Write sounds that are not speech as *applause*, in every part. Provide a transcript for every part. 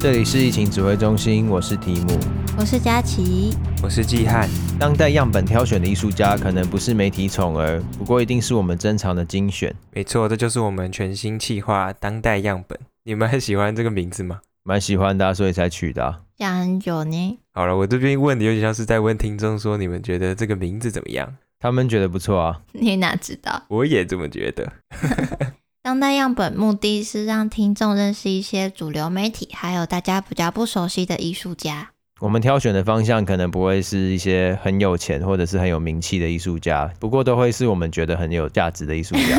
这里是疫情指挥中心，我是提姆，我是佳琪，我是季汉。当代样本挑选的艺术家可能不是媒体宠儿，不过一定是我们珍藏的精选。没错，这就是我们全新企划“当代样本”。你们很喜欢这个名字吗？蛮喜欢的啊，所以才取的啊。讲很久呢。好了，我这边问的有点像是在问听众说，你们觉得这个名字怎么样？他们觉得不错啊。*laughs* 你哪知道？我也这么觉得。*laughs* 当代样本目的是让听众认识一些主流媒体，还有大家比较不熟悉的艺术家。我们挑选的方向可能不会是一些很有钱或者是很有名气的艺术家，不过都会是我们觉得很有价值的艺术家。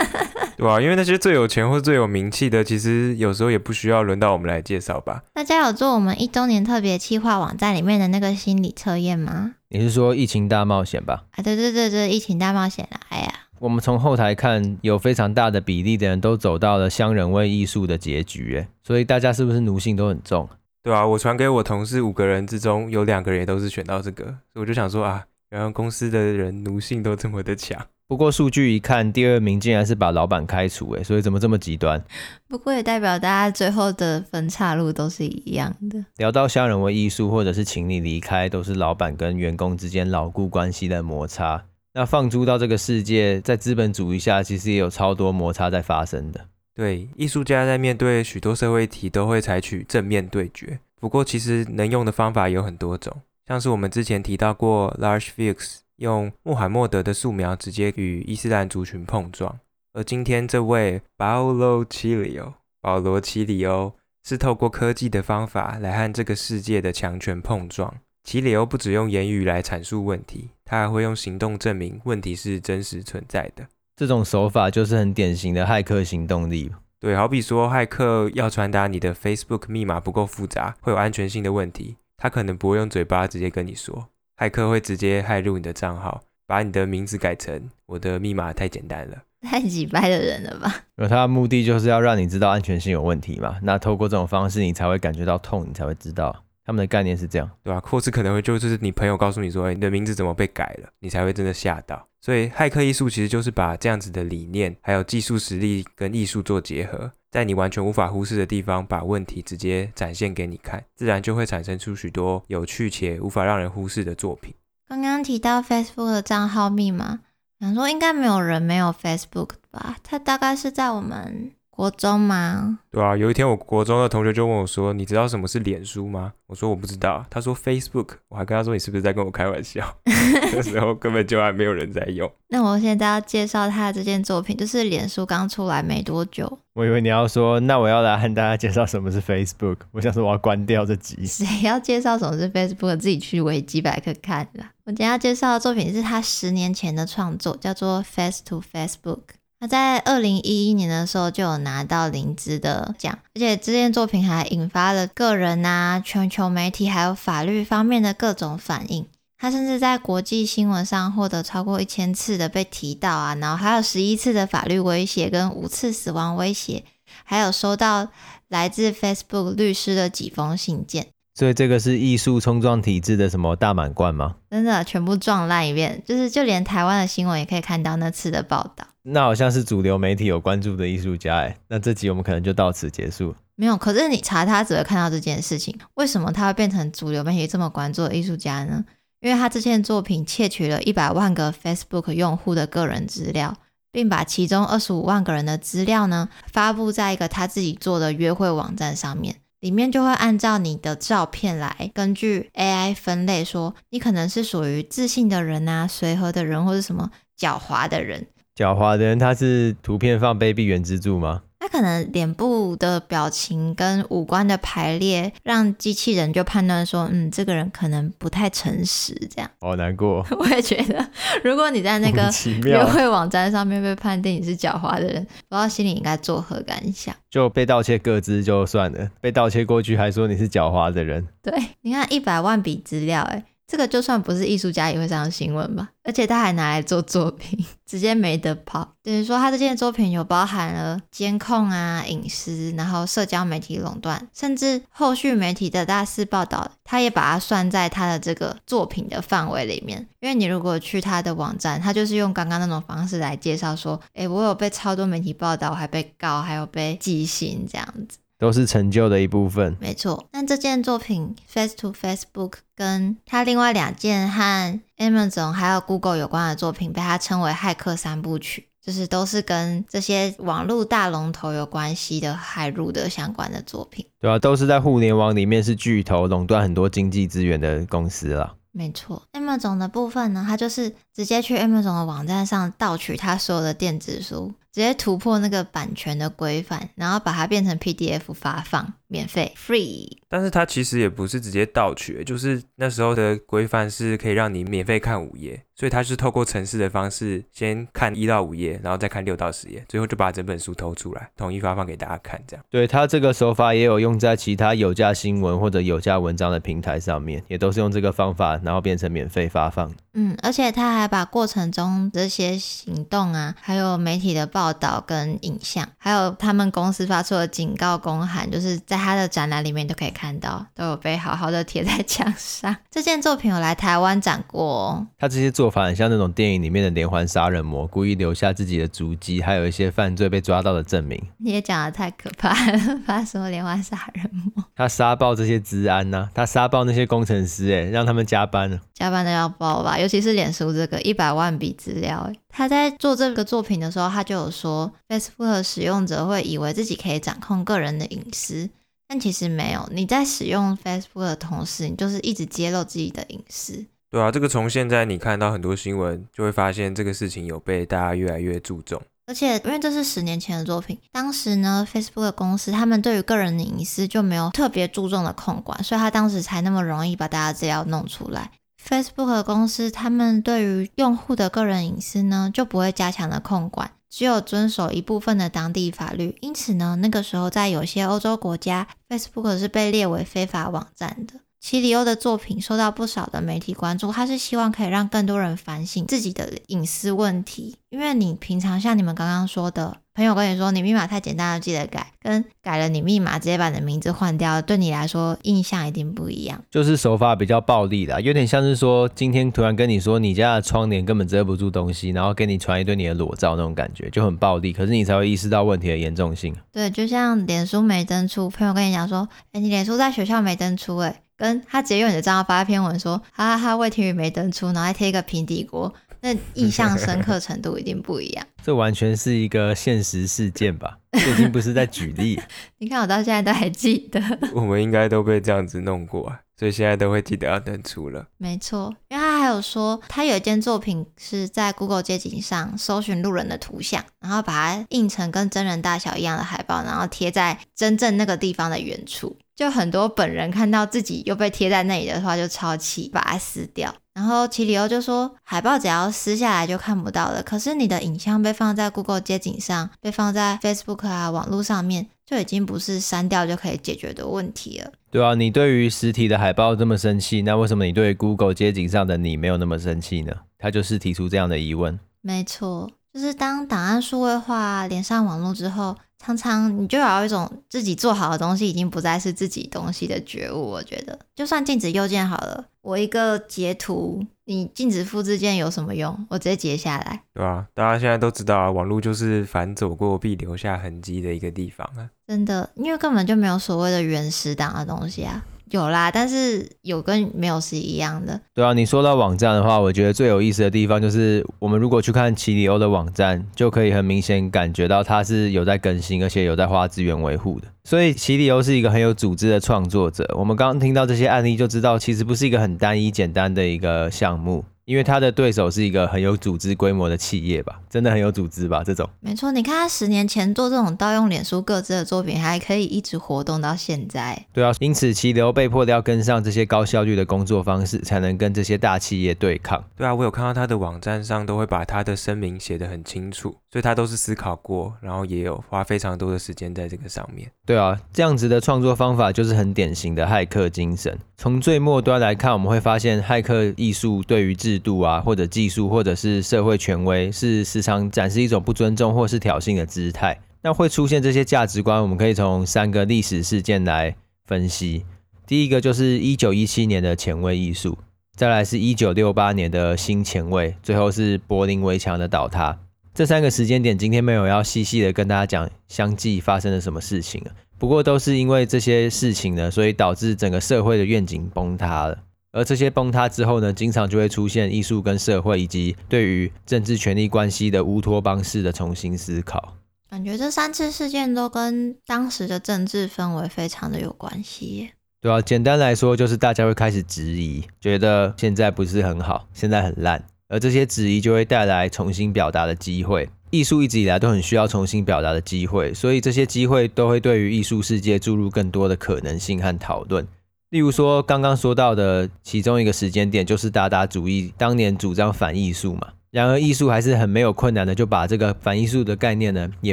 *laughs* 对啊，因为那些最有钱或最有名气的，其实有时候也不需要轮到我们来介绍吧。大家有做我们一周年特别企划网站里面的那个心理测验吗？你是说疫情大冒险吧？啊，对对对对，疫情大冒险啊！哎呀。我们从后台看，有非常大的比例的人都走到了相人为艺术的结局，哎，所以大家是不是奴性都很重？对啊，我传给我同事五个人之中，有两个人也都是选到这个，所 *laughs* 以我就想说啊，原来公司的人奴性都这么的强。不过数据一看，第二名竟然是把老板开除，哎，所以怎么这么极端？不过也代表大家最后的分岔路都是一样的。聊到相人为艺术，或者是请你离开，都是老板跟员工之间牢固关系的摩擦。那放诸到这个世界，在资本主义下，其实也有超多摩擦在发生的。对，艺术家在面对许多社会题，都会采取正面对决。不过，其实能用的方法有很多种，像是我们之前提到过，Large Fix 用穆罕默德的素描直接与伊斯兰族群碰撞，而今天这位 Paolo Cilio 保罗·奇里欧是透过科技的方法来和这个世界的强权碰撞。齐里欧不只用言语来阐述问题。他还会用行动证明问题是真实存在的。这种手法就是很典型的骇客行动力。对，好比说骇客要传达你的 Facebook 密码不够复杂，会有安全性的问题，他可能不会用嘴巴直接跟你说，骇客会直接骇入你的账号，把你的名字改成我的密码太简单了，*laughs* 太机掰的人了吧？而他的目的就是要让你知道安全性有问题嘛，那透过这种方式，你才会感觉到痛，你才会知道。他们的概念是这样，对吧？或是可能会就是你朋友告诉你说，哎，你的名字怎么被改了，你才会真的吓到。所以，骇客艺术其实就是把这样子的理念，还有技术实力跟艺术做结合，在你完全无法忽视的地方，把问题直接展现给你看，自然就会产生出许多有趣且无法让人忽视的作品。刚刚提到 Facebook 的账号密码，想说应该没有人没有 Facebook 吧？它大概是在我们。国中吗？对啊，有一天我国中的同学就问我说：“你知道什么是脸书吗？”我说：“我不知道。”他说：“Facebook。”我还跟他说：“你是不是在跟我开玩笑？” *laughs* 那时候根本就还没有人在用。那我现在要介绍他的这件作品，就是脸书刚出来没多久。我以为你要说，那我要来和大家介绍什么是 Facebook。我想说我要关掉这集。*laughs* 谁要介绍什么是 Facebook？自己去维基百科看啦。我今天要介绍的作品是他十年前的创作，叫做《Face to Facebook》。他在二零一一年的时候就有拿到灵芝的奖，而且这件作品还引发了个人啊、全球媒体还有法律方面的各种反应。他甚至在国际新闻上获得超过一千次的被提到啊，然后还有十一次的法律威胁跟五次死亡威胁，还有收到来自 Facebook 律师的几封信件。所以这个是艺术冲撞体制的什么大满贯吗？真的全部撞烂一遍，就是就连台湾的新闻也可以看到那次的报道。那好像是主流媒体有关注的艺术家哎，那这集我们可能就到此结束。没有，可是你查他只会看到这件事情。为什么他会变成主流媒体这么关注的艺术家呢？因为他这件作品窃取了一百万个 Facebook 用户的个人资料，并把其中二十五万个人的资料呢发布在一个他自己做的约会网站上面。里面就会按照你的照片来，根据 AI 分类，说你可能是属于自信的人啊、随和的人，或者什么狡猾的人。狡猾的人，他是图片放卑鄙原支柱吗？他可能脸部的表情跟五官的排列，让机器人就判断说，嗯，这个人可能不太诚实，这样。好难过。*laughs* 我也觉得，如果你在那个 *laughs* 约会网站上面被判定你是狡猾的人，不知道心里应该作何感想？就被盗窃各自就算了，被盗窃过去还说你是狡猾的人。对，你看一百万笔资料，哎。这个就算不是艺术家也会上新闻吧，而且他还拿来做作品，*laughs* 直接没得跑。等于说他这件作品有包含了监控啊、隐私，然后社交媒体垄断，甚至后续媒体的大肆报道，他也把它算在他的这个作品的范围里面。因为你如果去他的网站，他就是用刚刚那种方式来介绍说，诶，我有被超多媒体报道，我还被告，还有被寄信这样子。都是成就的一部分。没错，那这件作品 Face to Facebook 跟他另外两件和 Amazon 还有 Google 有关的作品，被他称为骇客三部曲。就是都是跟这些网络大龙头有关系的骇入的相关的作品，对啊，都是在互联网里面是巨头，垄断很多经济资源的公司啦。没错，Amazon 的部分呢，它就是直接去 Amazon 的网站上盗取它所有的电子书，直接突破那个版权的规范，然后把它变成 PDF 发放，免费 free。但是它其实也不是直接盗取，就是那时候的规范是可以让你免费看五页，所以它是透过程式的方式先看一到五页，然后再看六到十页，最后就把整本书偷出来，统一发放给大家看。这样，对，它这个手法也有用在其他有价新闻或者有价文章的平台上面，也都是用这个方法，然后变成免费发放。嗯，而且他还把过程中这些行动啊，还有媒体的报道跟影像，还有他们公司发出的警告公函，就是在他的展览里面都可以看到，都有被好好的贴在墙上。*laughs* 这件作品有来台湾展过哦。他这些做法很像那种电影里面的连环杀人魔，故意留下自己的足迹，还有一些犯罪被抓到的证明。你也讲的太可怕了，*laughs* 发什么连环杀人魔？他杀爆这些治安呐、啊，他杀爆那些工程师，哎，让他们加班了，加班都要爆吧。尤其是脸书这个一百万笔资料，他在做这个作品的时候，他就有说，Facebook 的使用者会以为自己可以掌控个人的隐私，但其实没有。你在使用 Facebook 的同时，你就是一直揭露自己的隐私。对啊，这个从现在你看到很多新闻，就会发现这个事情有被大家越来越注重。而且，因为这是十年前的作品，当时呢，Facebook 的公司他们对于个人的隐私就没有特别注重的控管，所以他当时才那么容易把大家资料弄出来。Facebook 的公司，他们对于用户的个人隐私呢，就不会加强的控管，只有遵守一部分的当地法律。因此呢，那个时候在有些欧洲国家，Facebook 是被列为非法网站的。齐里欧的作品受到不少的媒体关注，他是希望可以让更多人反省自己的隐私问题。因为你平常像你们刚刚说的，朋友跟你说你密码太简单了，记得改，跟改了你密码直接把你的名字换掉，对你来说印象一定不一样。就是手法比较暴力啦，有点像是说今天突然跟你说你家的窗帘根本遮不住东西，然后给你传一堆你的裸照那种感觉，就很暴力。可是你才会意识到问题的严重性。对，就像脸书没登出，朋友跟你讲说，哎，你脸书在学校没登出，哎。跟他直接用你的账号发一篇文说，哈哈哈，魏廷宇没登出，然后还贴一个平底锅，那印象深刻程度一定不一样。*laughs* 这完全是一个现实事件吧？这已经不是在举例。*laughs* 你看我到现在都还记得。*laughs* 我们应该都被这样子弄过啊，所以现在都会记得要登出了。没错，因为他还有说，他有一件作品是在 Google 街景上搜寻路人的图像，然后把它印成跟真人大小一样的海报，然后贴在真正那个地方的远处。就很多本人看到自己又被贴在那里的话，就超气，把它撕掉。然后齐里欧就说，海报只要撕下来就看不到了，可是你的影像被放在 Google 街景上，被放在 Facebook 啊网络上面，就已经不是删掉就可以解决的问题了。对啊，你对于实体的海报这么生气，那为什么你对 Google 街景上的你没有那么生气呢？他就是提出这样的疑问。没错，就是当档案数位化连上网络之后。常常你就有一种自己做好的东西已经不再是自己东西的觉悟。我觉得，就算禁止右键好了，我一个截图，你禁止复制键有什么用？我直接截下来，对啊，大家现在都知道啊，网络就是凡走过必留下痕迹的一个地方啊。真的，因为根本就没有所谓的原始档的东西啊。有啦，但是有跟没有是一样的。对啊，你说到网站的话，我觉得最有意思的地方就是，我们如果去看奇里欧的网站，就可以很明显感觉到它是有在更新，而且有在花资源维护的。所以奇里欧是一个很有组织的创作者。我们刚刚听到这些案例，就知道其实不是一个很单一简单的一个项目。因为他的对手是一个很有组织规模的企业吧，真的很有组织吧？这种没错，你看他十年前做这种盗用脸书各自的作品，还可以一直活动到现在。对啊，因此齐里欧被迫的要跟上这些高效率的工作方式，才能跟这些大企业对抗。对啊，我有看到他的网站上都会把他的声明写得很清楚，所以他都是思考过，然后也有花非常多的时间在这个上面。对啊，这样子的创作方法就是很典型的骇客精神。从最末端来看，我们会发现骇客艺术对于制制度啊，或者技术，或者是社会权威，是时常展示一种不尊重或是挑衅的姿态。那会出现这些价值观，我们可以从三个历史事件来分析。第一个就是一九一七年的前卫艺术，再来是一九六八年的新前卫，最后是柏林围墙的倒塌。这三个时间点，今天没有要细细的跟大家讲相继发生了什么事情。不过都是因为这些事情呢，所以导致整个社会的愿景崩塌了。而这些崩塌之后呢，经常就会出现艺术跟社会以及对于政治权力关系的乌托邦式的重新思考。感觉这三次事件都跟当时的政治氛围非常的有关系。对啊，简单来说就是大家会开始质疑，觉得现在不是很好，现在很烂，而这些质疑就会带来重新表达的机会。艺术一直以来都很需要重新表达的机会，所以这些机会都会对于艺术世界注入更多的可能性和讨论。例如说，刚刚说到的其中一个时间点，就是达达主义当年主张反艺术嘛。然而，艺术还是很没有困难的，就把这个反艺术的概念呢，也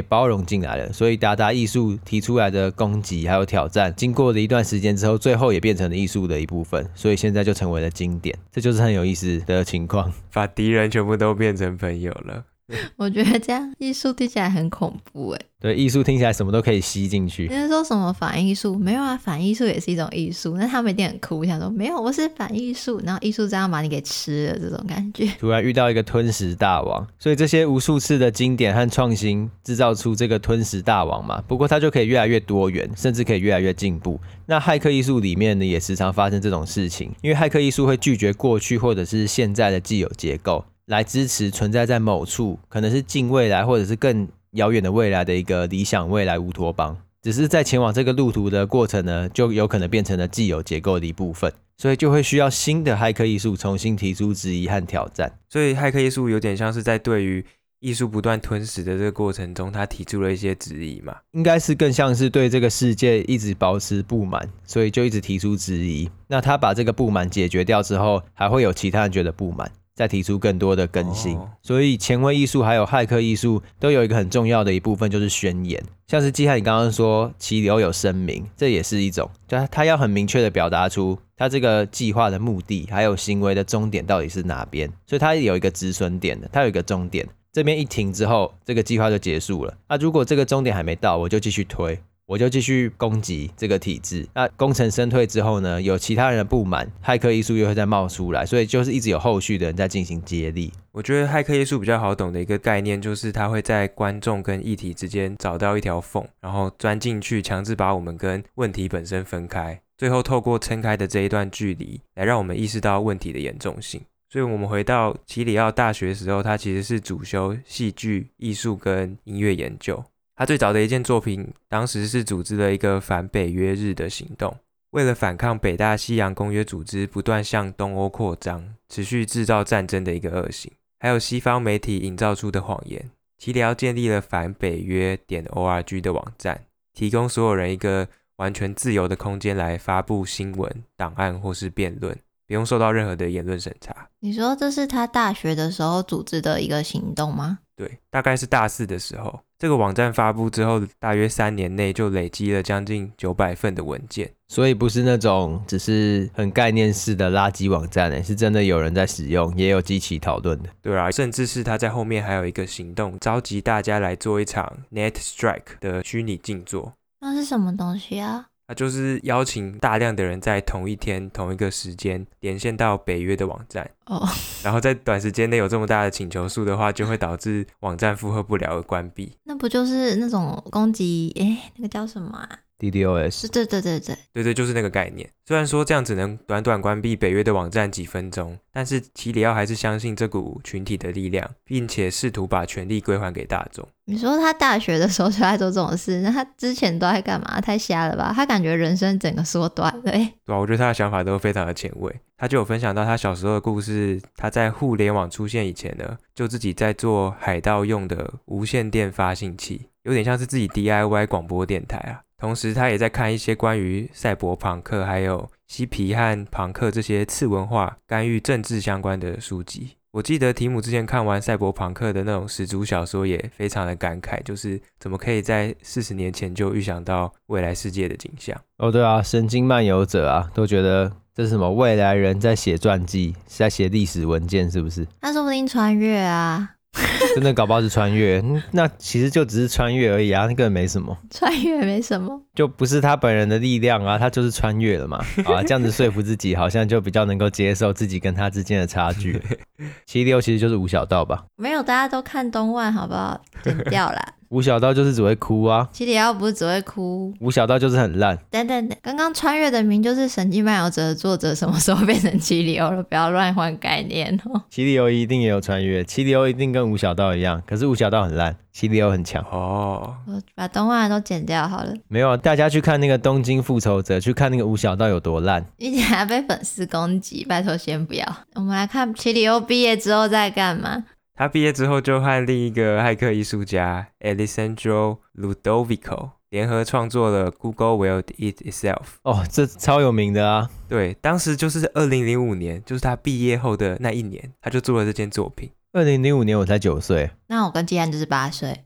包容进来了。所以，达达艺术提出来的攻击还有挑战，经过了一段时间之后，最后也变成了艺术的一部分。所以，现在就成为了经典。这就是很有意思的情况，把敌人全部都变成朋友了。*laughs* 我觉得这样艺术听起来很恐怖哎。对，艺术听起来什么都可以吸进去。你是说什么反艺术？没有啊，反艺术也是一种艺术。那他们一定很酷，想说没有，我是反艺术，然后艺术这样把你给吃了，这种感觉。突然遇到一个吞食大王，*laughs* 所以这些无数次的经典和创新制造出这个吞食大王嘛。不过它就可以越来越多元，甚至可以越来越进步。那骇客艺术里面呢，也时常发生这种事情，因为骇客艺术会拒绝过去或者是现在的既有结构。来支持存在在某处，可能是近未来或者是更遥远的未来的一个理想未来乌托邦。只是在前往这个路途的过程呢，就有可能变成了既有结构的一部分，所以就会需要新的骇客艺术重新提出质疑和挑战。所以骇客艺术有点像是在对于艺术不断吞噬的这个过程中，他提出了一些质疑嘛？应该是更像是对这个世界一直保持不满，所以就一直提出质疑。那他把这个不满解决掉之后，还会有其他人觉得不满。再提出更多的更新，所以前卫艺术还有骇客艺术都有一个很重要的一部分，就是宣言。像是基汉你刚刚说齐流有声明，这也是一种，就他要很明确的表达出他这个计划的目的，还有行为的终点到底是哪边。所以他有一个止损点的，他有一个终点，这边一停之后，这个计划就结束了。那如果这个终点还没到，我就继续推。我就继续攻击这个体制。那功成身退之后呢，有其他人的不满，骇客艺术又会再冒出来，所以就是一直有后续的人在进行接力。我觉得骇客艺术比较好懂的一个概念，就是它会在观众跟议题之间找到一条缝，然后钻进去，强制把我们跟问题本身分开，最后透过撑开的这一段距离，来让我们意识到问题的严重性。所以，我们回到奇里奥大学时候，他其实是主修戏剧艺术跟音乐研究。他最早的一件作品，当时是组织了一个反北约日的行动，为了反抗北大西洋公约组织不断向东欧扩张、持续制造战争的一个恶行，还有西方媒体营造出的谎言。齐里奥建立了反北约点 org 的网站，提供所有人一个完全自由的空间来发布新闻、档案或是辩论，不用受到任何的言论审查。你说这是他大学的时候组织的一个行动吗？对，大概是大四的时候。这个网站发布之后，大约三年内就累积了将近九百份的文件，所以不是那种只是很概念式的垃圾网站，诶，是真的有人在使用，也有激起讨论的。对啊，甚至是他在后面还有一个行动，召集大家来做一场 Net Strike 的虚拟静坐。那是什么东西啊？他就是邀请大量的人在同一天、同一个时间连线到北约的网站，oh. *laughs* 然后在短时间内有这么大的请求数的话，就会导致网站负荷不了而关闭。那不就是那种攻击？哎，那个叫什么啊？DDoS，对对对对对对，就是那个概念。虽然说这样只能短短关闭北约的网站几分钟，但是齐里奥还是相信这股群体的力量，并且试图把权力归还给大众。你说他大学的时候就在做这种事，那他之前都在干嘛？太瞎了吧？他感觉人生整个缩短了。对啊，我觉得他的想法都非常的前卫。他就有分享到他小时候的故事。他在互联网出现以前呢，就自己在做海盗用的无线电发信器，有点像是自己 DIY 广播电台啊。同时，他也在看一些关于赛博朋克、还有嬉皮和朋克这些次文化干预政治相关的书籍。我记得提姆之前看完赛博朋克的那种始祖小说，也非常的感慨，就是怎么可以在四十年前就预想到未来世界的景象。哦，对啊，神经漫游者啊，都觉得这是什么未来人在写传记，是在写历史文件，是不是？那说不定穿越啊。*laughs* 真的搞不好是穿越，那其实就只是穿越而已啊，那个没什么。穿越没什么，就不是他本人的力量啊，他就是穿越了嘛。*laughs* 啊，这样子说服自己，好像就比较能够接受自己跟他之间的差距。*laughs* 七里奥其实就是吴小道吧？没有，大家都看东万，好不好？*laughs* 剪掉啦。吴小道就是只会哭啊，七里奥不是只会哭。吴小道就是很烂。等等等，刚刚穿越的名就是《神经漫游者》的作者，什么时候变成七里欧了？不要乱换概念哦。七里欧一定也有穿越，七里欧一定跟吴小道一样，可是吴小道很烂，奇里欧很强哦。我把动画都剪掉好了。没有，大家去看那个《东京复仇者》，去看那个吴小道有多烂。你且还被粉丝攻击，拜托先不要。我们来看奇里欧毕业之后在干嘛？他毕业之后就和另一个骇客艺术家 Alessandro Ludovico 联合创作了 Google Will Eat Itself。哦，这超有名的啊！对，当时就是二零零五年，就是他毕业后的那一年，他就做了这件作品。二零零五年我才九岁，那我跟季安就是八岁。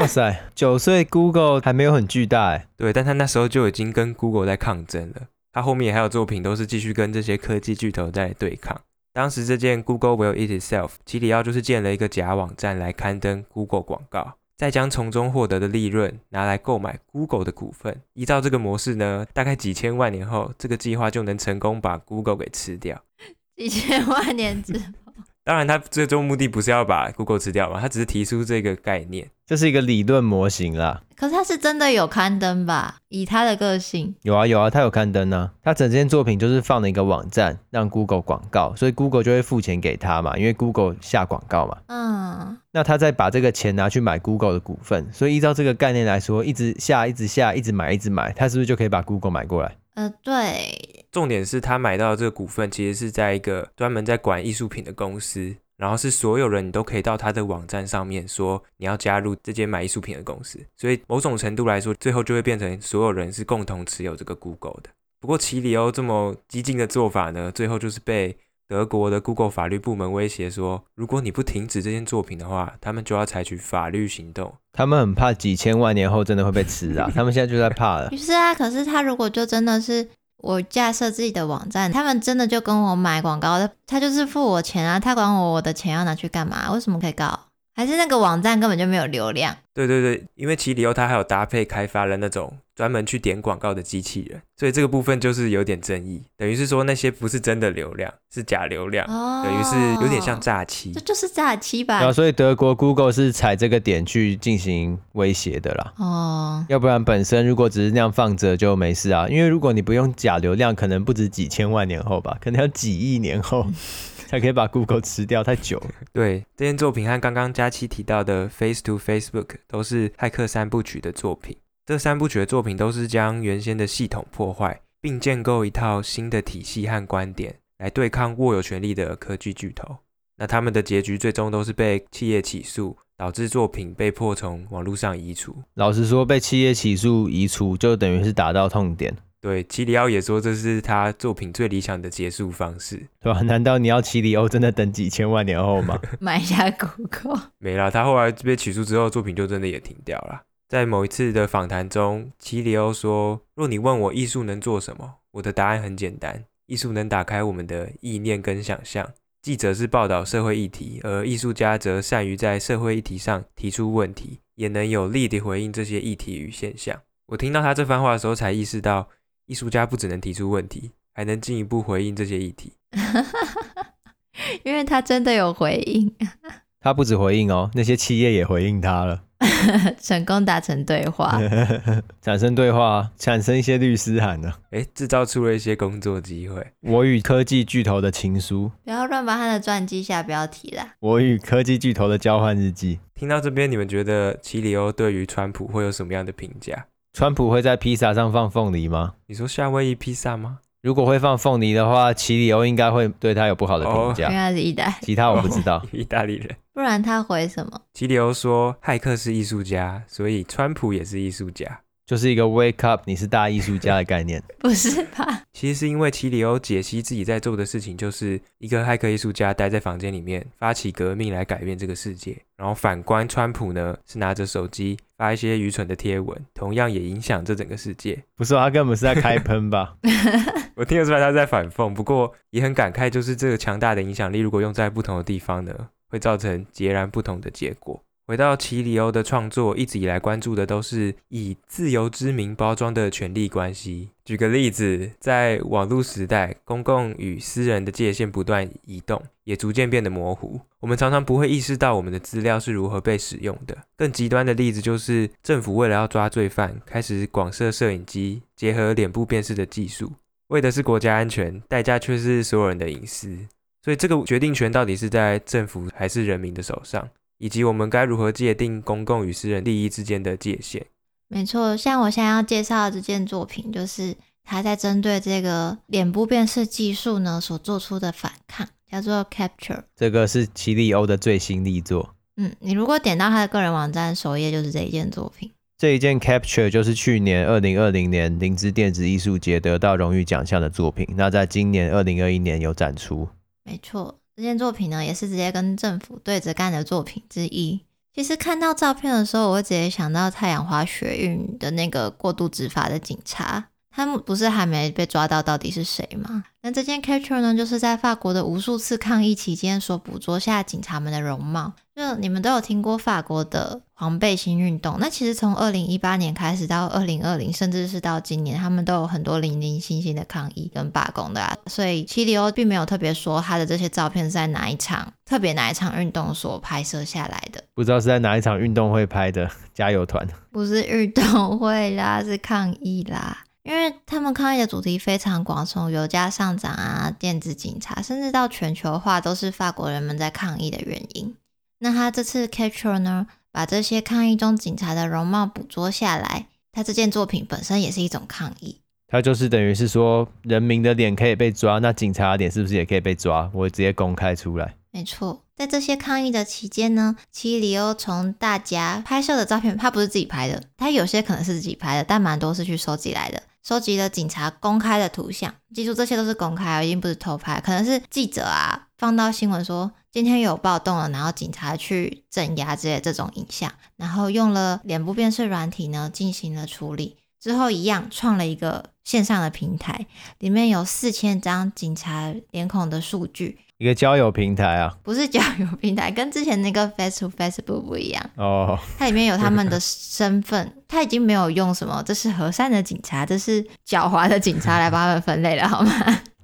哇塞，九岁 Google 还没有很巨大哎。对，但他那时候就已经跟 Google 在抗争了。他后面还有作品都是继续跟这些科技巨头在对抗。当时这件 Google Will Eat Itself，基里奥就是建了一个假网站来刊登 Google 广告，再将从中获得的利润拿来购买 Google 的股份。依照这个模式呢，大概几千万年后，这个计划就能成功把 Google 给吃掉。几千万年之。当然，他最终目的不是要把 Google 吃掉嘛，他只是提出这个概念，这是一个理论模型啦。可是他是真的有刊登吧？以他的个性，有啊有啊，他有刊登啊。他整件作品就是放了一个网站让 Google 广告，所以 Google 就会付钱给他嘛，因为 Google 下广告嘛。嗯。那他再把这个钱拿去买 Google 的股份，所以依照这个概念来说，一直下一直下一直买一直买，他是不是就可以把 Google 买过来？呃，对。重点是他买到的这个股份其实是在一个专门在管艺术品的公司。然后是所有人，你都可以到他的网站上面说你要加入这间买艺术品的公司，所以某种程度来说，最后就会变成所有人是共同持有这个 Google 的。不过奇里欧这么激进的做法呢，最后就是被德国的 Google 法律部门威胁说，如果你不停止这件作品的话，他们就要采取法律行动。他们很怕几千万年后真的会被吃啊，他们现在就在怕了。*laughs* 于是啊，可是他如果就真的是。我架设自己的网站，他们真的就跟我买广告的，他就是付我钱啊，他管我我的钱要拿去干嘛？为什么可以搞？还是那个网站根本就没有流量？对对对，因为奇里欧他还有搭配开发的那种。专门去点广告的机器人，所以这个部分就是有点争议，等于是说那些不是真的流量，是假流量，哦、等于是有点像诈欺，这就是诈欺吧？啊，所以德国 Google 是踩这个点去进行威胁的啦。哦，要不然本身如果只是那样放着就没事啊，因为如果你不用假流量，可能不止几千万年后吧，可能要几亿年后 *laughs* 才可以把 Google 吃掉，太久了。对，这件作品和刚刚佳期提到的 Face to Facebook 都是骇客三部曲的作品。这三部曲的作品都是将原先的系统破坏，并建构一套新的体系和观点来对抗握有权力的科技巨头。那他们的结局最终都是被企业起诉，导致作品被迫从网络上移除。老实说，被企业起诉移除就等于是打到痛点。对，奇里奥也说这是他作品最理想的结束方式，对吧？难道你要奇里欧真的等几千万年后吗？*laughs* 买下 Google？没了，他后来被起诉之后，作品就真的也停掉了。在某一次的访谈中，奇里欧说：“若你问我艺术能做什么，我的答案很简单，艺术能打开我们的意念跟想象。记者是报道社会议题，而艺术家则善于在社会议题上提出问题，也能有力地回应这些议题与现象。”我听到他这番话的时候，才意识到，艺术家不只能提出问题，还能进一步回应这些议题。*laughs* 因为他真的有回应。他不止回应哦，那些企业也回应他了。*laughs* 成功达成对话，*laughs* 产生对话，产生一些律师函呢？哎，制造出了一些工作机会。我与科技巨头的情书，不要乱把他的传记下标题啦。我与科技巨头的交换日记。听到这边，你们觉得奇里欧对于川普会有什么样的评价？川普会在披萨上放凤梨吗？你说夏威夷披萨吗？如果会放凤梨的话，奇里欧应该会对他有不好的评价。因为他是意大利，其他我不知道。*laughs* 意大利人。不然他回什么？奇里欧说：“骇客是艺术家，所以川普也是艺术家，就是一个 wake up，你是大艺术家的概念。*laughs* ”不是吧？其实是因为奇里欧解析自己在做的事情，就是一个骇客艺术家待在房间里面发起革命来改变这个世界。然后反观川普呢，是拿着手机发一些愚蠢的贴文，同样也影响这整个世界。不是，他根本是在开喷吧？*laughs* *laughs* 我听得出来他在反讽，不过也很感慨，就是这个强大的影响力，如果用在不同的地方呢？会造成截然不同的结果。回到奇里欧的创作，一直以来关注的都是以自由之名包装的权力关系。举个例子，在网络时代，公共与私人的界限不断移动，也逐渐变得模糊。我们常常不会意识到我们的资料是如何被使用的。更极端的例子就是，政府为了要抓罪犯，开始广设摄影机，结合脸部辨识的技术，为的是国家安全，代价却是所有人的隐私。所以，这个决定权到底是在政府还是人民的手上？以及我们该如何界定公共与私人利益之间的界限？没错，像我现在要介绍的这件作品，就是他在针对这个脸部辨识技术呢所做出的反抗，叫做 Capture。这个是奇利欧的最新力作。嗯，你如果点到他的个人网站首页，就是这一件作品。这一件 Capture 就是去年二零二零年林芝电子艺术节得到荣誉奖项的作品，那在今年二零二一年有展出。没错。这件作品呢，也是直接跟政府对着干的作品之一。其实看到照片的时候，我会直接想到太阳花学运的那个过度执法的警察，他们不是还没被抓到到底是谁吗？那这件 capture 呢，就是在法国的无数次抗议期间所捕捉下警察们的容貌。就你们都有听过法国的黄背心运动，那其实从二零一八年开始到二零二零，甚至是到今年，他们都有很多零零星星的抗议跟罢工的啊。所以奇里欧并没有特别说他的这些照片是在哪一场特别哪一场运动所拍摄下来的。不知道是在哪一场运动会拍的？加油团？不是运动会啦，是抗议啦。因为他们抗议的主题非常广，从油价上涨啊、电子警察，甚至到全球化，都是法国人们在抗议的原因。那他这次 capture 呢，把这些抗议中警察的容貌捕捉下来。他这件作品本身也是一种抗议。他就是等于是说，人民的脸可以被抓，那警察的脸是不是也可以被抓？我直接公开出来。没错，在这些抗议的期间呢，奇里欧从大家拍摄的照片，他不是自己拍的，他有些可能是自己拍的，但蛮多是去收集来的。收集了警察公开的图像，记住这些都是公开，已经不是偷拍，可能是记者啊放到新闻说今天有暴动了，然后警察去镇压之类的这种影像，然后用了脸部辨识软体呢进行了处理，之后一样创了一个线上的平台，里面有四千张警察脸孔的数据。一个交友平台啊，不是交友平台，跟之前那个 Face to Facebook 不一样哦。它里面有他们的身份，他已经没有用什么，这是和善的警察，这是狡猾的警察来帮他们分类了，好吗？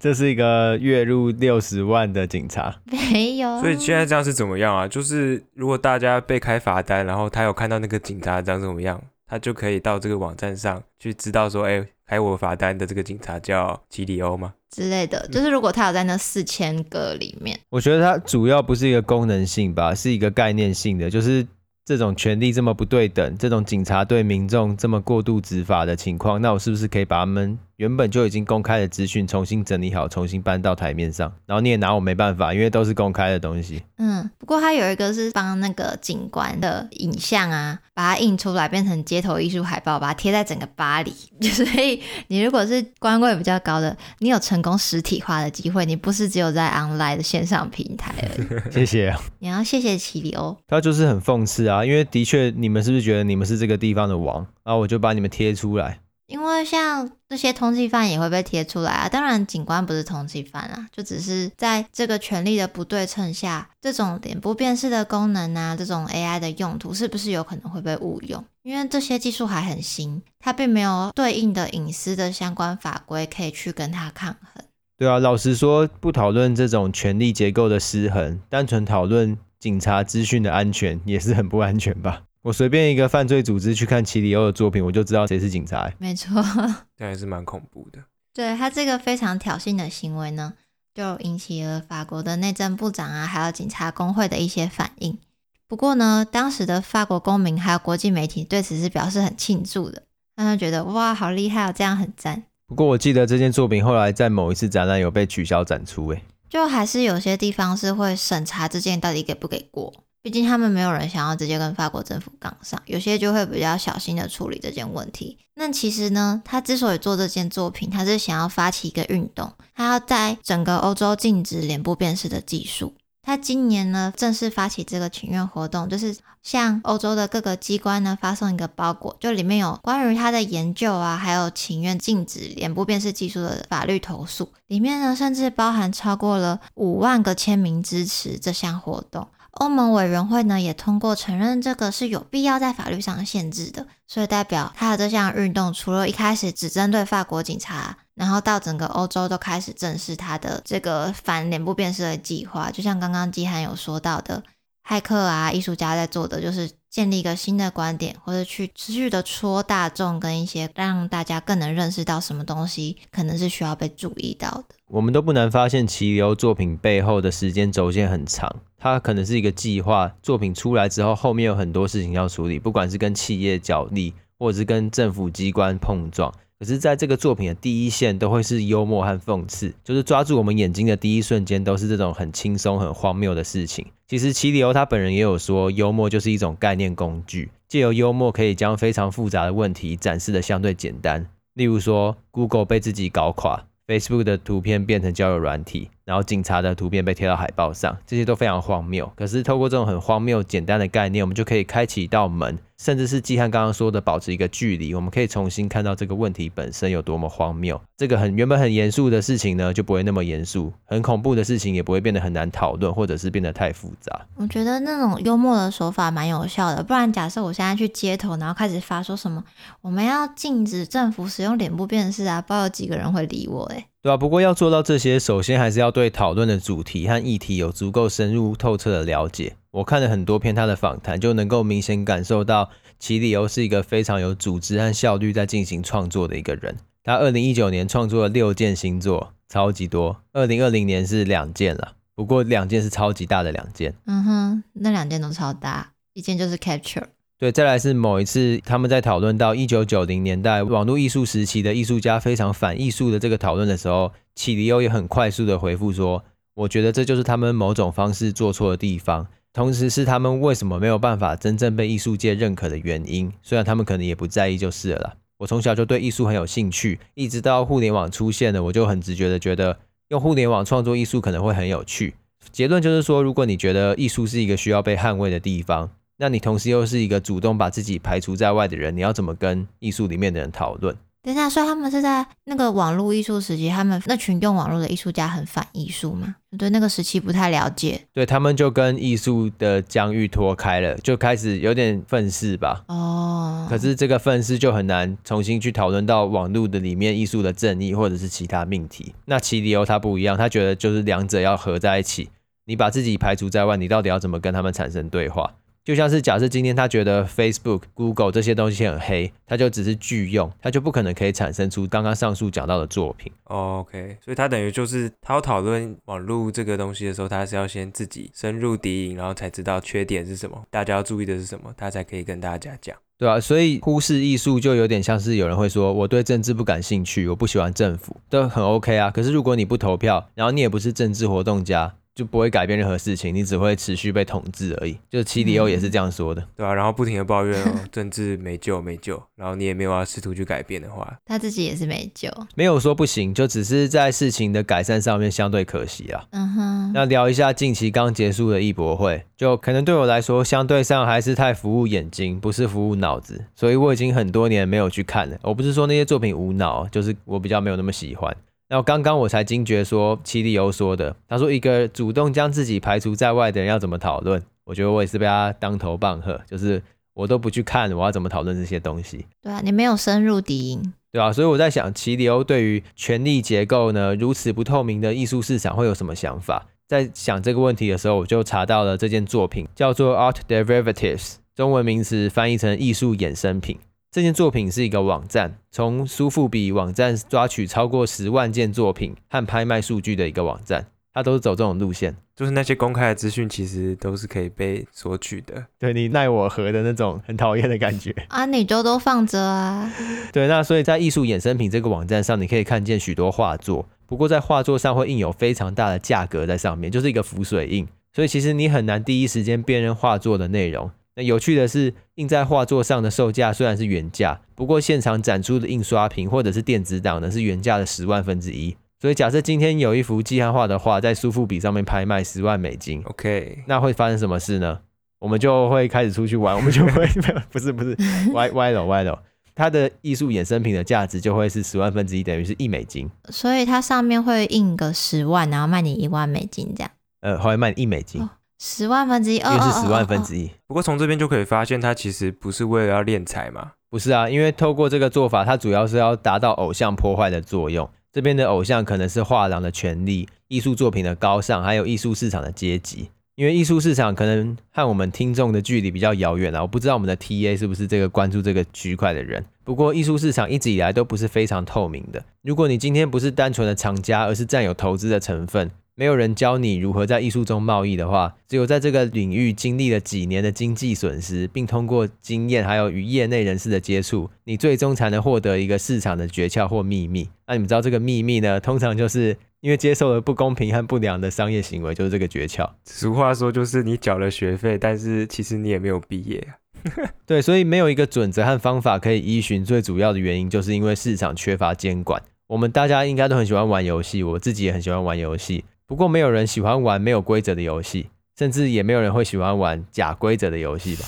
这是一个月入六十万的警察，没有。所以现在这样是怎么样啊？就是如果大家被开罚单，然后他有看到那个警察长怎么样，他就可以到这个网站上去知道说，哎。开我罚单的这个警察叫吉里欧吗？之类的，就是如果他有在那四千个里面，我觉得它主要不是一个功能性吧，是一个概念性的，就是这种权力这么不对等，这种警察对民众这么过度执法的情况，那我是不是可以把他们？原本就已经公开的资讯重新整理好，重新搬到台面上，然后你也拿我没办法，因为都是公开的东西。嗯，不过它有一个是帮那个警官的影像啊，把它印出来变成街头艺术海报，把它贴在整个巴黎。*laughs* 所以你如果是官位比较高的，你有成功实体化的机会，你不是只有在 online 的线上平台而已。*laughs* 谢谢。你要谢谢奇里欧。他就是很讽刺啊，因为的确你们是不是觉得你们是这个地方的王，然后我就把你们贴出来。因为像这些通缉犯也会被贴出来啊，当然警官不是通缉犯啊，就只是在这个权力的不对称下，这种脸部辨识的功能啊，这种 AI 的用途是不是有可能会被误用？因为这些技术还很新，它并没有对应的隐私的相关法规可以去跟它抗衡。对啊，老实说，不讨论这种权力结构的失衡，单纯讨论警察资讯的安全，也是很不安全吧？我随便一个犯罪组织去看奇里欧的作品，我就知道谁是警察。没错，*laughs* 这还是蛮恐怖的。对，他这个非常挑衅的行为呢，就引起了法国的内政部长啊，还有警察工会的一些反应。不过呢，当时的法国公民还有国际媒体对此是表示很庆祝的，让他们觉得哇，好厉害哦，这样很赞。不过我记得这件作品后来在某一次展览有被取消展出，诶，就还是有些地方是会审查这件到底给不给过。毕竟他们没有人想要直接跟法国政府杠上，有些就会比较小心的处理这件问题。那其实呢，他之所以做这件作品，他是想要发起一个运动，他要在整个欧洲禁止脸部辨识的技术。他今年呢正式发起这个请愿活动，就是向欧洲的各个机关呢发送一个包裹，就里面有关于他的研究啊，还有请愿禁止脸部辨识技术的法律投诉。里面呢甚至包含超过了五万个签名支持这项活动。欧盟委员会呢也通过承认这个是有必要在法律上限制的，所以代表他的这项运动除了一开始只针对法国警察，然后到整个欧洲都开始正视他的这个反脸部辨识的计划，就像刚刚基涵有说到的。骇客啊，艺术家在做的就是建立一个新的观点，或者去持续的戳大众跟一些让大家更能认识到什么东西可能是需要被注意到的。我们都不难发现，齐里欧作品背后的时间轴线很长，它可能是一个计划。作品出来之后，后面有很多事情要处理，不管是跟企业角力，或者是跟政府机关碰撞。可是，在这个作品的第一线，都会是幽默和讽刺，就是抓住我们眼睛的第一瞬间，都是这种很轻松、很荒谬的事情。其实，齐里欧他本人也有说，幽默就是一种概念工具，借由幽默可以将非常复杂的问题展示得相对简单。例如说，Google 被自己搞垮，Facebook 的图片变成交友软体。然后警察的图片被贴到海报上，这些都非常荒谬。可是透过这种很荒谬、简单的概念，我们就可以开启一道门，甚至是季汉刚刚说的保持一个距离，我们可以重新看到这个问题本身有多么荒谬。这个很原本很严肃的事情呢，就不会那么严肃；很恐怖的事情也不会变得很难讨论，或者是变得太复杂。我觉得那种幽默的手法蛮有效的。不然，假设我现在去街头，然后开始发说什么我们要禁止政府使用脸部辨识啊，不知道有几个人会理我诶。对啊，不过要做到这些，首先还是要对讨论的主题和议题有足够深入透彻的了解。我看了很多篇他的访谈，就能够明显感受到齐里欧是一个非常有组织和效率在进行创作的一个人。他二零一九年创作了六件新作，超级多。二零二零年是两件了，不过两件是超级大的两件。嗯哼，那两件都超大，一件就是 Capture。对，再来是某一次，他们在讨论到一九九零年代网络艺术时期的艺术家非常反艺术的这个讨论的时候，齐里欧也很快速的回复说：“我觉得这就是他们某种方式做错的地方，同时是他们为什么没有办法真正被艺术界认可的原因。虽然他们可能也不在意就是了。我从小就对艺术很有兴趣，一直到互联网出现了，我就很直觉的觉得用互联网创作艺术可能会很有趣。结论就是说，如果你觉得艺术是一个需要被捍卫的地方。”那你同时又是一个主动把自己排除在外的人，你要怎么跟艺术里面的人讨论？等一下，所以他们是在那个网络艺术时期，他们那群用网络的艺术家很反艺术吗？对那个时期不太了解。对，他们就跟艺术的疆域脱开了，就开始有点愤世吧。哦。可是这个愤世就很难重新去讨论到网络的里面艺术的正义或者是其他命题。那齐里欧他不一样，他觉得就是两者要合在一起。你把自己排除在外，你到底要怎么跟他们产生对话？就像是假设今天他觉得 Facebook、Google 这些东西很黑，他就只是拒用，他就不可能可以产生出刚刚上述讲到的作品。OK，所以他等于就是他要讨论网络这个东西的时候，他是要先自己深入敌营，然后才知道缺点是什么，大家要注意的是什么，他才可以跟大家讲，对啊，所以忽视艺术就有点像是有人会说，我对政治不感兴趣，我不喜欢政府，都很 OK 啊。可是如果你不投票，然后你也不是政治活动家。就不会改变任何事情，你只会持续被统治而已。就是齐里欧也是这样说的，嗯、对啊，然后不停的抱怨哦，*laughs* 政治没救没救，然后你也没有要试图去改变的话，他自己也是没救，没有说不行，就只是在事情的改善上面相对可惜啊。嗯哼，那聊一下近期刚结束的艺博会，就可能对我来说相对上还是太服务眼睛，不是服务脑子，所以我已经很多年没有去看了。我不是说那些作品无脑，就是我比较没有那么喜欢。然后刚刚我才惊觉说，齐里欧说的，他说一个主动将自己排除在外的人要怎么讨论？我觉得我也是被他当头棒喝，就是我都不去看，我要怎么讨论这些东西？对啊，你没有深入敌营，对啊，所以我在想，齐里欧对于权力结构呢如此不透明的艺术市场会有什么想法？在想这个问题的时候，我就查到了这件作品，叫做 Art Derivatives，中文名词翻译成艺术衍生品。这件作品是一个网站，从苏富比网站抓取超过十万件作品和拍卖数据的一个网站，它都是走这种路线，就是那些公开的资讯其实都是可以被索取的。对，你奈我何的那种很讨厌的感觉 *laughs* 啊，你就都放着啊。*laughs* 对，那所以在艺术衍生品这个网站上，你可以看见许多画作，不过在画作上会印有非常大的价格在上面，就是一个浮水印，所以其实你很难第一时间辨认画作的内容。那有趣的是，印在画作上的售价虽然是原价，不过现场展出的印刷品或者是电子档呢，是原价的十万分之一。所以假设今天有一幅基汉画的画在苏富比上面拍卖十万美金，OK，那会发生什么事呢？我们就会开始出去玩，我们就会 *laughs* 不是不是歪歪了歪了，它的艺术衍生品的价值就会是十万分之一，等于是一美金。所以它上面会印个十万，然后卖你一万美金这样。呃，会卖你一美金。哦十万分之一，因为是十万分之一。不过从这边就可以发现，他其实不是为了要敛财嘛？不是啊，因为透过这个做法，它主要是要达到偶像破坏的作用。这边的偶像可能是画廊的权利、艺术作品的高尚，还有艺术市场的阶级。因为艺术市场可能和我们听众的距离比较遥远啊，我不知道我们的 TA 是不是这个关注这个区块的人。不过艺术市场一直以来都不是非常透明的。如果你今天不是单纯的厂家，而是占有投资的成分，没有人教你如何在艺术中贸易的话，只有在这个领域经历了几年的经济损失，并通过经验还有与业内人士的接触，你最终才能获得一个市场的诀窍或秘密。那你们知道这个秘密呢？通常就是。因为接受了不公平和不良的商业行为，就是这个诀窍。俗话说，就是你缴了学费，但是其实你也没有毕业。*laughs* 对，所以没有一个准则和方法可以依循。最主要的原因，就是因为市场缺乏监管。我们大家应该都很喜欢玩游戏，我自己也很喜欢玩游戏。不过，没有人喜欢玩没有规则的游戏，甚至也没有人会喜欢玩假规则的游戏吧？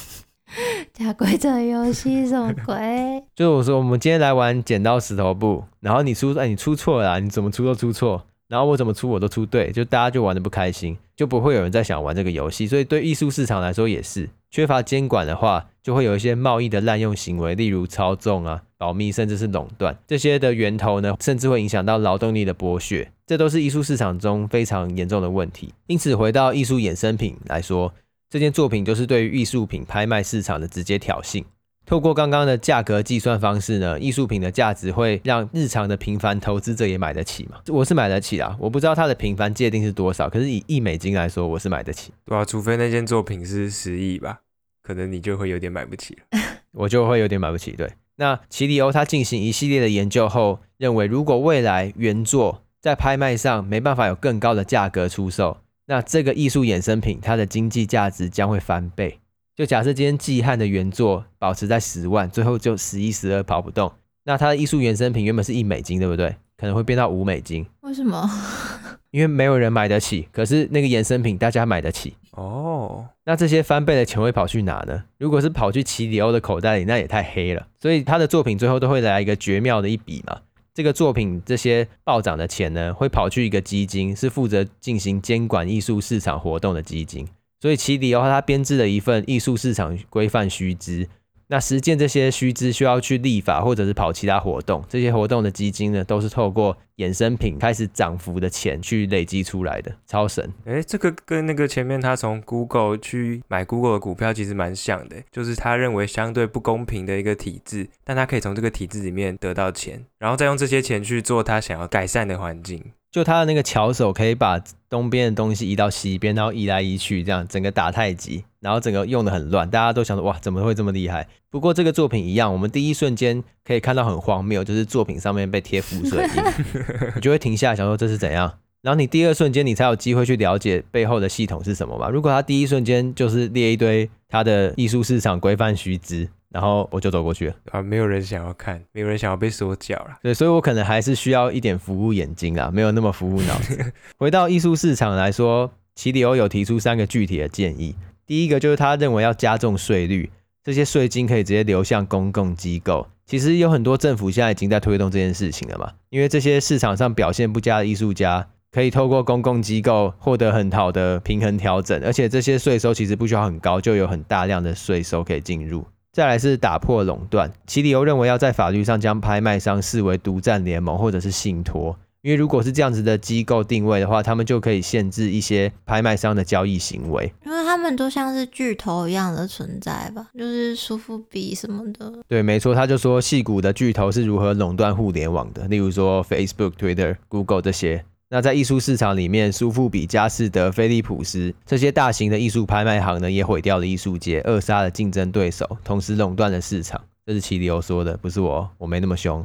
*laughs* 假规则游戏什么鬼？*laughs* 就是我说，我们今天来玩剪刀石头布，然后你出，哎，你出错了，你怎么出都出错。然后我怎么出我都出对，就大家就玩的不开心，就不会有人再想玩这个游戏。所以对艺术市场来说也是，缺乏监管的话，就会有一些贸易的滥用行为，例如操纵啊、保密，甚至是垄断。这些的源头呢，甚至会影响到劳动力的剥削，这都是艺术市场中非常严重的问题。因此，回到艺术衍生品来说，这件作品就是对于艺术品拍卖市场的直接挑衅。透过刚刚的价格计算方式呢，艺术品的价值会让日常的平凡投资者也买得起吗？我是买得起啊，我不知道它的平凡界定是多少，可是以一美金来说，我是买得起。对啊，除非那件作品是十亿吧，可能你就会有点买不起了。*laughs* 我就会有点买不起。对，那奇里欧他进行一系列的研究后，认为如果未来原作在拍卖上没办法有更高的价格出售，那这个艺术衍生品它的经济价值将会翻倍。就假设今天季汉的原作保持在十万，最后就十一十二跑不动，那它的艺术衍生品原本是一美金，对不对？可能会变到五美金。为什么？因为没有人买得起，可是那个衍生品大家买得起。哦，那这些翻倍的钱会跑去哪呢？如果是跑去奇迪欧的口袋里，那也太黑了。所以他的作品最后都会来一个绝妙的一笔嘛。这个作品这些暴涨的钱呢，会跑去一个基金，是负责进行监管艺术市场活动的基金。所以奇迪欧他编制了一份艺术市场规范须知，那实践这些须知需要去立法或者是跑其他活动，这些活动的基金呢，都是透过衍生品开始涨幅的钱去累积出来的，超神！诶，这个跟那个前面他从 Google 去买 Google 的股票其实蛮像的，就是他认为相对不公平的一个体制，但他可以从这个体制里面得到钱，然后再用这些钱去做他想要改善的环境。就他的那个巧手可以把东边的东西移到西边，然后移来移去，这样整个打太极，然后整个用的很乱，大家都想说哇，怎么会这么厉害？不过这个作品一样，我们第一瞬间可以看到很荒谬，就是作品上面被贴浮水印，*laughs* 你就会停下来想说这是怎样？然后你第二瞬间你才有机会去了解背后的系统是什么吧？如果他第一瞬间就是列一堆他的艺术市场规范须知。然后我就走过去了啊，没有人想要看，没有人想要被说教了。对，所以我可能还是需要一点服务眼睛啊，没有那么服务脑子。*laughs* 回到艺术市场来说，奇里欧有提出三个具体的建议。第一个就是他认为要加重税率，这些税金可以直接流向公共机构。其实有很多政府现在已经在推动这件事情了嘛，因为这些市场上表现不佳的艺术家可以透过公共机构获得很好的平衡调整，而且这些税收其实不需要很高，就有很大量的税收可以进入。再来是打破垄断，其理由认为要在法律上将拍卖商视为独占联盟或者是信托，因为如果是这样子的机构定位的话，他们就可以限制一些拍卖商的交易行为，因为他们都像是巨头一样的存在吧，就是苏富比什么的。对，没错，他就说戏股的巨头是如何垄断互联网的，例如说 Facebook、Twitter、Google 这些。那在艺术市场里面，苏富比、佳士得、菲利普斯这些大型的艺术拍卖行呢，也毁掉了艺术界，扼杀了竞争对手，同时垄断了市场。这是齐里欧说的，不是我，我没那么凶。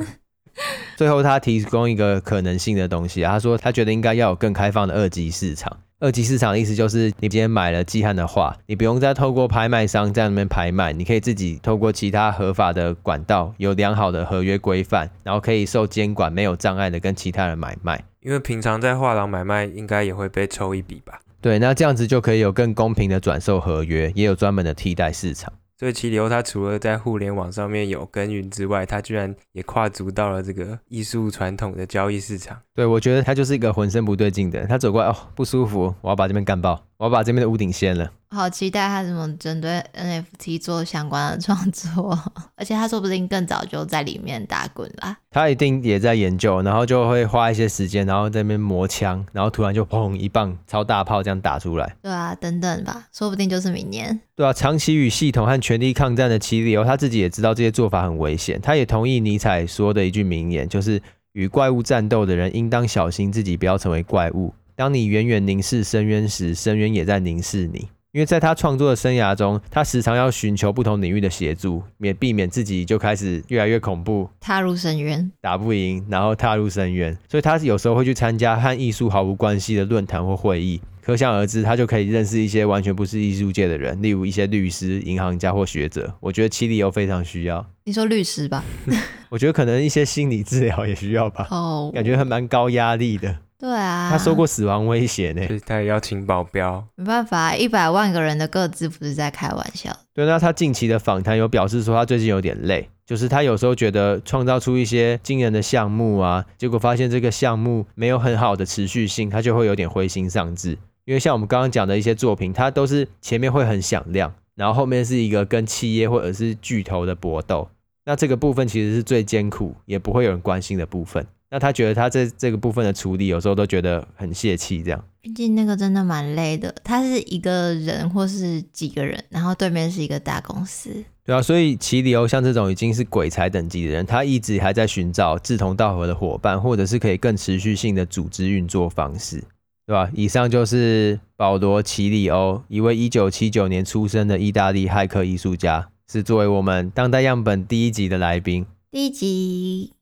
*laughs* 最后，他提供一个可能性的东西啊，他说他觉得应该要有更开放的二级市场。二级市场的意思就是，你今天买了季汉的画，你不用再透过拍卖商在那边拍卖，你可以自己透过其他合法的管道，有良好的合约规范，然后可以受监管、没有障碍的跟其他人买卖。因为平常在画廊买卖，应该也会被抽一笔吧？对，那这样子就可以有更公平的转售合约，也有专门的替代市场。所以齐流他除了在互联网上面有耕耘之外，他居然也跨足到了这个艺术传统的交易市场。对，我觉得他就是一个浑身不对劲的。他走过来哦，不舒服，我要把这边干爆，我要把这边的屋顶掀了。好期待他怎么针对 NFT 做相关的创作，*laughs* 而且他说不定更早就在里面打滚啦。他一定也在研究，然后就会花一些时间，然后在那边磨枪，然后突然就砰一棒超大炮这样打出来。对啊，等等吧，说不定就是明年。对啊，长期与系统和权力抗战的奇里欧，他自己也知道这些做法很危险，他也同意尼采说的一句名言，就是与怪物战斗的人应当小心自己不要成为怪物。当你远远凝视深渊时，深渊也在凝视你。因为在他创作的生涯中，他时常要寻求不同领域的协助，免避免自己就开始越来越恐怖，踏入深渊，打不赢，然后踏入深渊。所以他有时候会去参加和艺术毫无关系的论坛或会议，可想而知，他就可以认识一些完全不是艺术界的人，例如一些律师、银行家或学者。我觉得七里欧非常需要。你说律师吧？*laughs* 我觉得可能一些心理治疗也需要吧。哦，*laughs* oh. 感觉还蛮高压力的。对啊，他受过死亡威胁呢，所以他也要请保镖。没办法，一百万个人的个资不是在开玩笑。对，那他近期的访谈有表示说，他最近有点累，就是他有时候觉得创造出一些惊人的项目啊，结果发现这个项目没有很好的持续性，他就会有点灰心丧志。因为像我们刚刚讲的一些作品，它都是前面会很响亮，然后后面是一个跟企业或者是巨头的搏斗，那这个部分其实是最艰苦，也不会有人关心的部分。那他觉得他在这个部分的处理，有时候都觉得很泄气，这样。毕竟那个真的蛮累的，他是一个人或是几个人，然后对面是一个大公司。对啊，所以奇里欧像这种已经是鬼才等级的人，他一直还在寻找志同道合的伙伴，或者是可以更持续性的组织运作方式，对吧？以上就是保罗·奇里欧，一位一九七九年出生的意大利骇客艺术家，是作为我们当代样本第一集的来宾。第一集。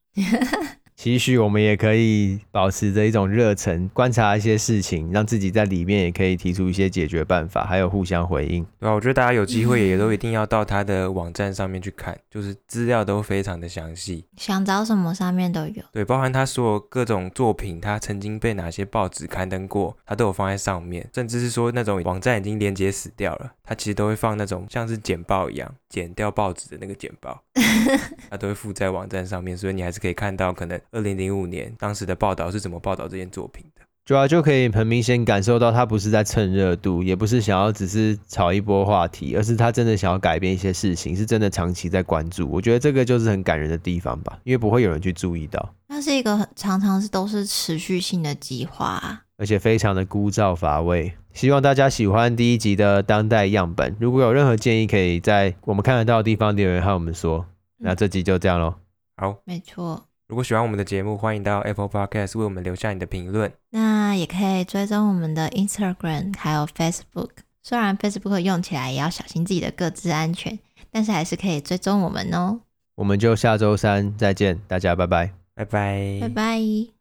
期许我们也可以保持着一种热忱，观察一些事情，让自己在里面也可以提出一些解决办法，还有互相回应。对啊，我觉得大家有机会也都一定要到他的网站上面去看，就是资料都非常的详细，想找什么上面都有。对，包含他所有各种作品，他曾经被哪些报纸刊登过，他都有放在上面，甚至是说那种网站已经连接死掉了，他其实都会放那种像是剪报一样剪掉报纸的那个剪报，*laughs* 他都会附在网站上面，所以你还是可以看到可能。二零零五年，当时的报道是怎么报道这件作品的？主要就可以很明显感受到，他不是在蹭热度，也不是想要只是炒一波话题，而是他真的想要改变一些事情，是真的长期在关注。我觉得这个就是很感人的地方吧，因为不会有人去注意到。那是一个很常常是都是持续性的计划，而且非常的枯燥乏味。希望大家喜欢第一集的当代样本。如果有任何建议，可以在我们看得到的地方留言和我们说。那这集就这样喽。好，没错。如果喜欢我们的节目，欢迎到 Apple Podcast 为我们留下你的评论。那也可以追踪我们的 Instagram 还有 Facebook。虽然 Facebook 用起来也要小心自己的各自安全，但是还是可以追踪我们哦。我们就下周三再见，大家拜拜，拜拜，拜拜。